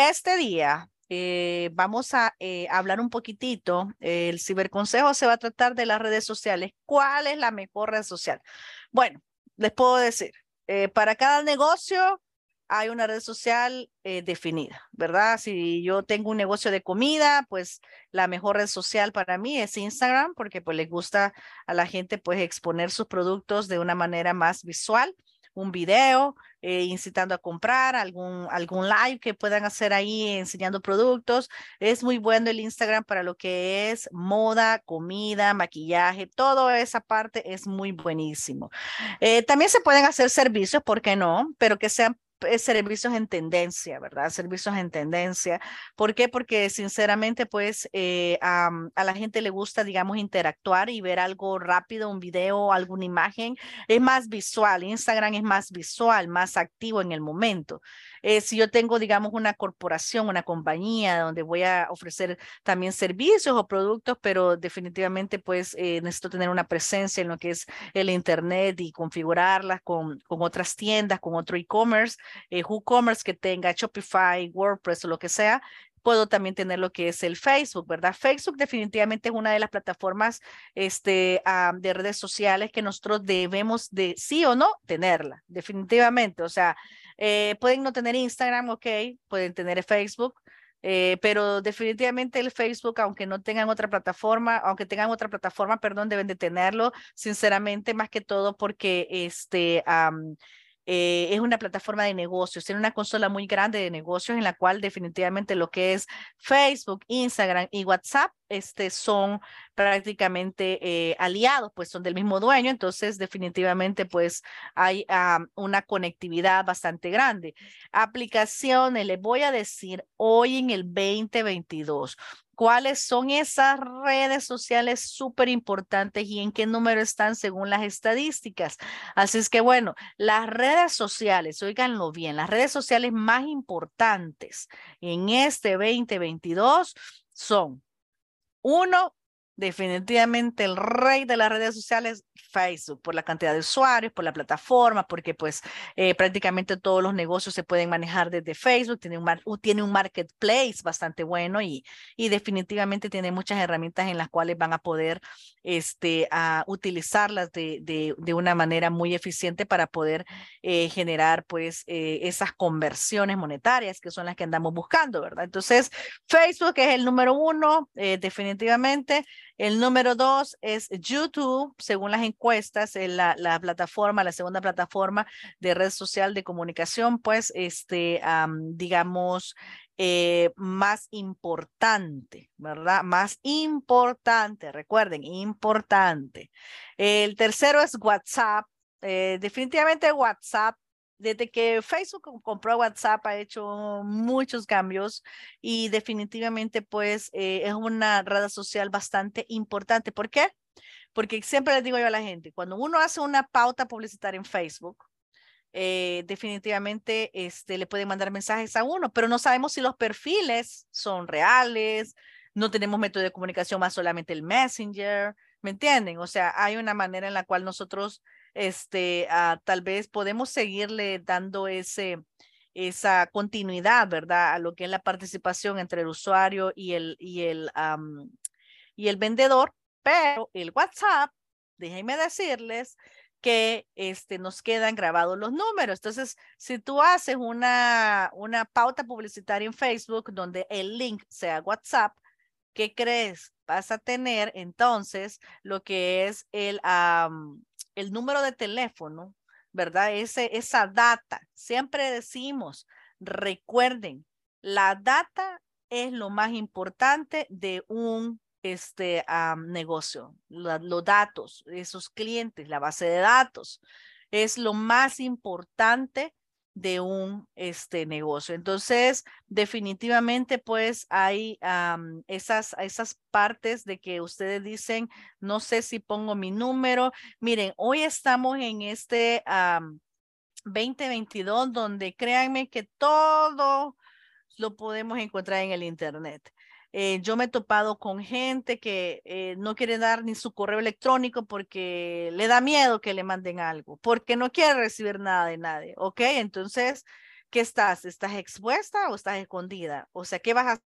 Este día eh, vamos a eh, hablar un poquitito. el ciberconsejo se va a tratar de las redes sociales. ¿Cuál es la mejor red social? Bueno, les puedo decir, eh, para cada negocio hay una red social definida, ¿verdad? Si yo tengo un negocio de comida, pues la mejor red social para mí es Instagram, porque pues les gusta a la gente pues exponer sus productos de una manera más visual un video eh, incitando a comprar, algún, algún live que puedan hacer ahí enseñando productos. Es muy bueno el Instagram para lo que es moda, comida, maquillaje, toda esa parte es muy buenísimo. Eh, también se pueden hacer servicios, ¿por qué no? Pero que sean servicios en tendencia, ¿verdad? Servicios en tendencia. ¿Por qué? Porque sinceramente, pues eh, a, a, la gente le gusta, digamos, interactuar y ver algo rápido, un video, alguna imagen. Es más visual. Instagram es más visual, más activo en el momento. Eh, si yo tengo, digamos, una corporación, una compañía donde voy a ofrecer también servicios o productos, pero definitivamente pues eh, necesito tener una presencia en lo que es el Internet y configurarlas con, con otras tiendas, con otro e-commerce, eh, WooCommerce que tenga Shopify, WordPress o lo que sea, puedo también tener lo que es el Facebook, ¿verdad? Facebook definitivamente es una de las plataformas este, de redes sociales que nosotros debemos de sí o no tenerla, definitivamente. O sea, eh, pueden no tener Instagram, ok, pueden tener Facebook, eh, pero definitivamente el Facebook, aunque no tengan otra plataforma, aunque tengan otra plataforma, perdón, deben de tenerlo, sinceramente, más que todo porque este, eh, es una plataforma de negocios, tiene una consola muy grande de negocios en la cual definitivamente lo que es Facebook, Instagram y WhatsApp este, son prácticamente eh, aliados, pues son del mismo dueño, entonces definitivamente pues hay una conectividad bastante grande. Aplicaciones, les voy a decir hoy en el 2022, cuáles son esas redes sociales súper importantes y en qué número están según las estadísticas. Así es que bueno, las redes sociales, oíganlo bien, las redes sociales más importantes en este 2022 son uno, definitivamente el rey de las redes sociales, Facebook, por la cantidad de usuarios, por la plataforma, porque pues eh, prácticamente todos los negocios se pueden manejar desde Facebook, tiene un, tiene un marketplace bastante bueno y, y definitivamente tiene muchas herramientas en las cuales van a poder este, a utilizarlas de, de, de una manera muy eficiente para poder eh, generar pues eh, esas conversiones monetarias que son las que andamos buscando, ¿verdad? Entonces, Facebook es el número uno, definitivamente. El número dos es YouTube, según las encuestas, la, la plataforma, la segunda plataforma de red social de comunicación, pues, este, digamos, eh, más importante, ¿verdad? Más importante, recuerden, importante. El tercero es WhatsApp. Eh, definitivamente WhatsApp desde que Facebook compró WhatsApp ha hecho muchos cambios y definitivamente pues eh, es una red social bastante importante. ¿Por qué? Porque siempre les digo yo a la gente, cuando uno hace una pauta publicitaria en Facebook, eh, definitivamente este, le pueden mandar mensajes a uno, pero no sabemos si los perfiles son reales, no tenemos método de comunicación más solamente el Messenger, ¿me entienden? O sea, hay una manera en la cual nosotros este, uh, tal vez podemos seguirle dando ese, esa continuidad, ¿verdad? A lo que es la participación entre el usuario y el, y el, y el vendedor, pero el WhatsApp, déjenme decirles que este, nos quedan grabados los números. Entonces, si tú haces una, una pauta publicitaria en Facebook donde el link sea WhatsApp, ¿qué crees? Vas a tener entonces lo que es el, el número de teléfono, ¿verdad? Esa data. Siempre decimos, recuerden, la data es lo más importante de un este, negocio. los datos, esos clientes, la base de datos, es lo más importante de un este negocio. Entonces, definitivamente, pues hay esas, esas partes de que ustedes dicen, no sé si pongo mi número. Miren, hoy estamos en este 2022 donde créanme que todo lo podemos encontrar en el Internet. Eh, yo me he topado con gente que eh, no quiere dar ni su correo electrónico porque le da miedo que le manden algo, porque no quiere recibir nada de nadie, ¿ok? Entonces, ¿qué estás? ¿Estás expuesta o estás escondida? O sea, ¿qué vas a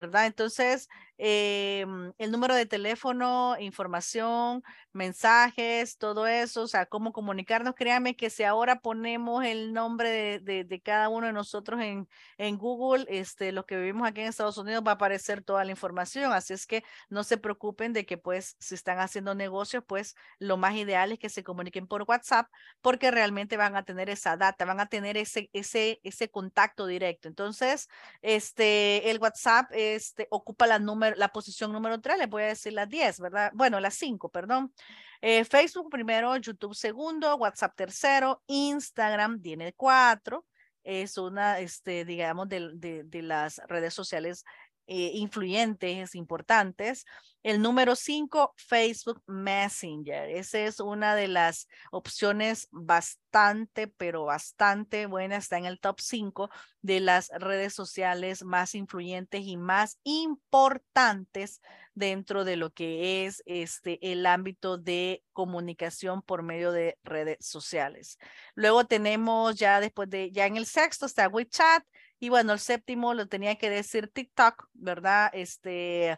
¿verdad? Entonces, em, el número de teléfono, información, mensajes, todo eso, o sea, cómo comunicarnos. Créanme que si ahora ponemos el nombre de, de, cada uno de nosotros en, en Google, este, los que vivimos aquí en Estados Unidos, va a aparecer toda la información. Así es que no se preocupen de que, pues, si están haciendo negocios, pues, lo más ideal es que se comuniquen por WhatsApp, porque realmente van a tener esa data, van a tener ese, ese, ese contacto directo. Entonces, este, el WhatsApp este, ocupa la, número, la posición número 3, les voy a decir las 10, ¿verdad? Bueno, las 5, perdón. Eh, Facebook primero, YouTube segundo, WhatsApp tercero, Instagram tiene cuatro. Es una, este, digamos, de, de, de las redes sociales eh, influyentes, importantes. El número cinco, Facebook Messenger. Esa es una de las opciones bastante, pero bastante buena. Está en el top cinco de las redes sociales más influyentes y más importantes dentro de lo que es este el ámbito de comunicación por medio de redes sociales. Luego tenemos ya después de ya en el sexto está WeChat y bueno, el séptimo lo tenía que decir TikTok, ¿verdad? Este,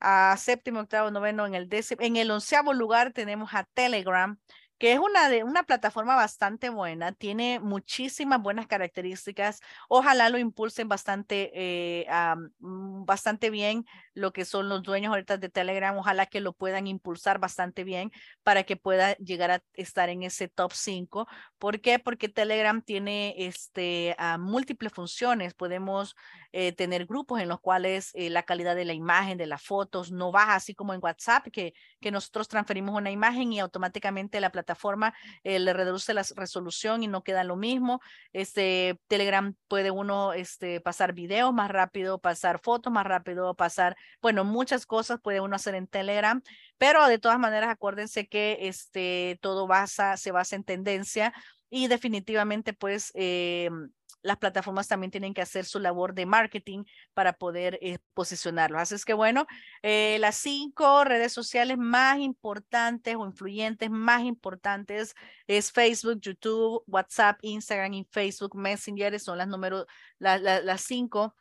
a séptimo, octavo, noveno, en el décimo, en el onceavo lugar tenemos a Telegram, que es una, de, una plataforma bastante buena, tiene muchísimas buenas características. Ojalá lo impulsen bastante, eh, mm, bastante bien lo que son los dueños ahorita de Telegram. Ojalá que lo puedan impulsar bastante bien para que pueda llegar a estar en ese top 5. ¿Por qué? Porque Telegram tiene este, múltiples funciones. Podemos eh, tener grupos en los cuales eh, la calidad de la imagen, de las fotos, no baja así como en WhatsApp, que, que nosotros transferimos una imagen y automáticamente la plataforma forma eh, le reduce la resolución y no queda lo mismo. Este Telegram puede uno este, pasar videos más rápido, pasar fotos más rápido, pasar, bueno, muchas cosas puede uno hacer en Telegram, pero de todas maneras acuérdense que este, todo basa, se basa en tendencia y definitivamente pues eh, las plataformas también tienen que hacer su labor de marketing para poder eh, posicionarlos. Así es que bueno, eh, las cinco redes sociales más importantes o influyentes más importantes es Facebook, YouTube, WhatsApp, Instagram y Facebook Messenger, son las números, las cinco.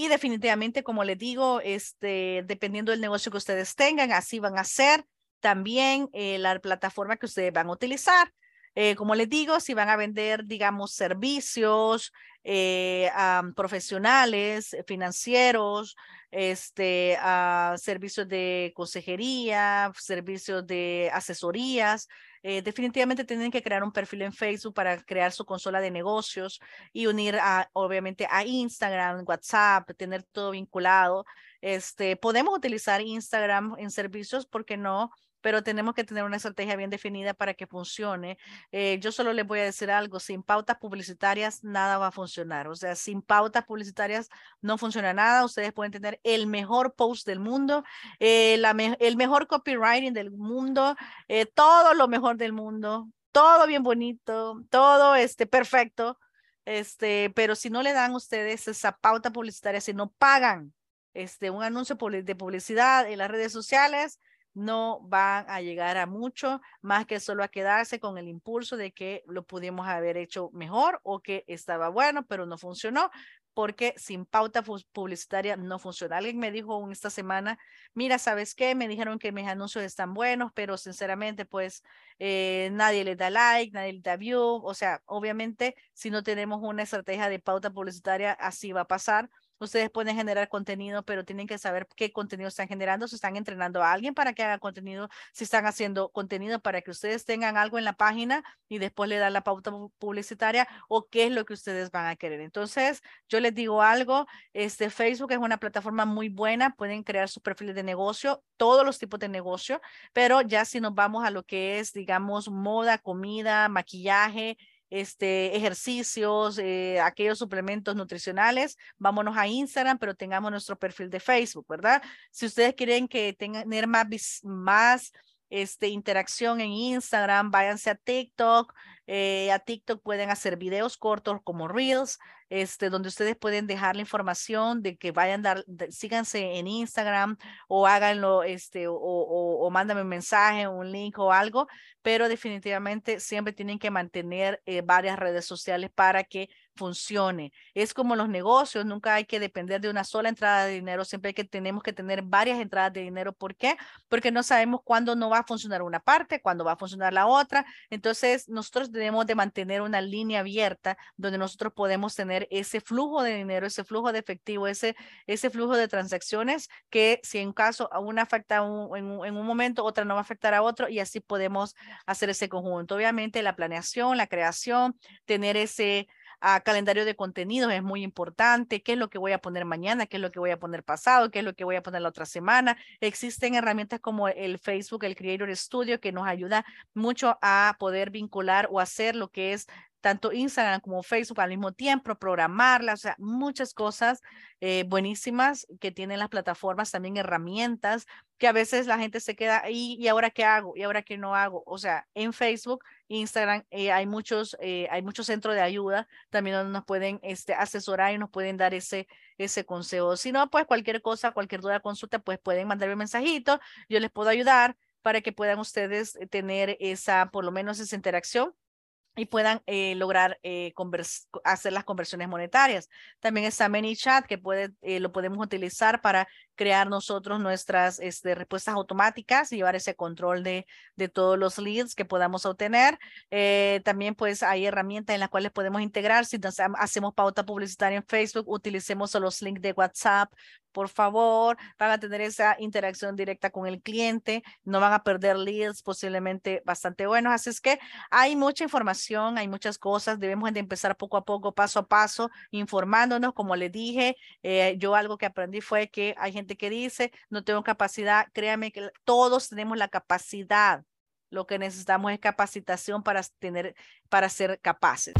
Y definitivamente, como les digo, este, dependiendo del negocio que ustedes tengan, así van a ser también eh, la plataforma que ustedes van a utilizar. Eh, como les digo, si van a vender, digamos, servicios eh, profesionales, financieros, este, a servicios de consejería, servicios de asesorías, eh, definitivamente tienen que crear un perfil en Facebook para crear su consola de negocios y unir obviamente a Instagram, WhatsApp, tener todo vinculado. Este, podemos utilizar Instagram en servicios, ¿por qué no? Pero tenemos que tener una estrategia bien definida para que funcione. Eh, yo solo les voy a decir algo, sin pautas publicitarias nada va a funcionar, o sea, sin pautas publicitarias no funciona nada, ustedes pueden tener el mejor post del mundo, eh, la el mejor copywriting del mundo, eh, todo lo mejor del mundo, todo bien bonito, todo este perfecto, este, pero si no le dan ustedes esa pauta publicitaria, si no pagan este, un anuncio de publicidad en las redes sociales, no van a llegar a mucho más que solo a quedarse con el impulso de que lo pudimos haber hecho mejor o que estaba bueno, pero no funcionó porque sin pauta publicitaria no funciona. Alguien me dijo esta semana, mira, ¿sabes qué? Me dijeron que mis anuncios están buenos, pero sinceramente, pues eh, nadie le da like, nadie le da view. O sea, obviamente, si no tenemos una estrategia de pauta publicitaria, así va a pasar Ustedes pueden generar contenido, pero tienen que saber qué contenido están generando, si están entrenando a alguien para que haga contenido, si están haciendo contenido para que ustedes tengan algo en la página y después le dan la pauta publicitaria o qué es lo que ustedes van a querer. Entonces, yo les digo algo, este Facebook es una plataforma muy buena, pueden crear sus perfiles de negocio, todos los tipos de negocio, pero ya si nos vamos a lo que es, digamos, moda, comida, maquillaje, este, ejercicios, eh, aquellos suplementos nutricionales, vámonos a Instagram, pero tengamos nuestro perfil de Facebook, ¿verdad? Si ustedes quieren que tengan tener más, más este, interacción en Instagram, váyanse a TikTok, eh, a TikTok pueden hacer videos cortos como Reels, este, donde ustedes pueden dejar la información de que vayan dar, síganse en Instagram o háganlo, este, o, o, o mándame un mensaje, un link o algo, pero definitivamente siempre tienen que mantener eh, varias redes sociales para que funcione. Es como los negocios, nunca hay que depender de una sola entrada de dinero, siempre hay que tenemos que tener varias entradas de dinero. ¿Por qué? Porque no sabemos cuándo no va a funcionar una parte, cuándo va a funcionar la otra. Entonces, nosotros debemos de mantener una línea abierta donde nosotros podemos tener ese flujo de dinero, ese flujo de efectivo, ese, ese flujo de transacciones que si en caso a una afecta en, un, en un momento, otra no va a afectar a otro y así podemos hacer ese conjunto. Obviamente la planeación, la creación, tener ese a calendario de contenidos es muy importante, qué es lo que voy a poner mañana, qué es lo que voy a poner pasado, qué es lo que voy a poner la otra semana. Existen herramientas como el Facebook, el Creator Studio, que nos ayuda mucho a poder vincular o hacer lo que es tanto Instagram como Facebook al mismo tiempo, programarlas, o sea, muchas cosas eh, buenísimas que tienen las plataformas, también herramientas que a veces la gente se queda ahí y ahora qué hago y ahora qué no hago. O sea, en Facebook, Instagram eh, hay muchos eh, hay muchos centros de ayuda también donde nos pueden este, asesorar y nos pueden dar ese ese consejo. Si no, pues cualquier cosa, cualquier duda, consulta, pues pueden mandarme un mensajito, yo les puedo ayudar para que puedan ustedes tener esa, por lo menos esa interacción y puedan eh, lograr eh, hacer las conversiones monetarias. También está ManyChat, que puede, eh, lo podemos utilizar para crear nosotros nuestras este, respuestas automáticas y llevar ese control de, de todos los leads que podamos obtener. Eh, también pues hay herramientas en las cuales podemos integrar. Si hacemos pauta publicitaria en Facebook, utilicemos los links de WhatsApp. Por favor, van a tener esa interacción directa con el cliente, no van a perder leads posiblemente bastante buenos. Así es que hay mucha información, hay muchas cosas, debemos de empezar poco a poco, paso a paso, informándonos. Como les dije, eh, yo algo que aprendí fue que hay gente que dice, no tengo capacidad, créame que todos tenemos la capacidad. Lo que necesitamos es capacitación para tener, para ser capaces.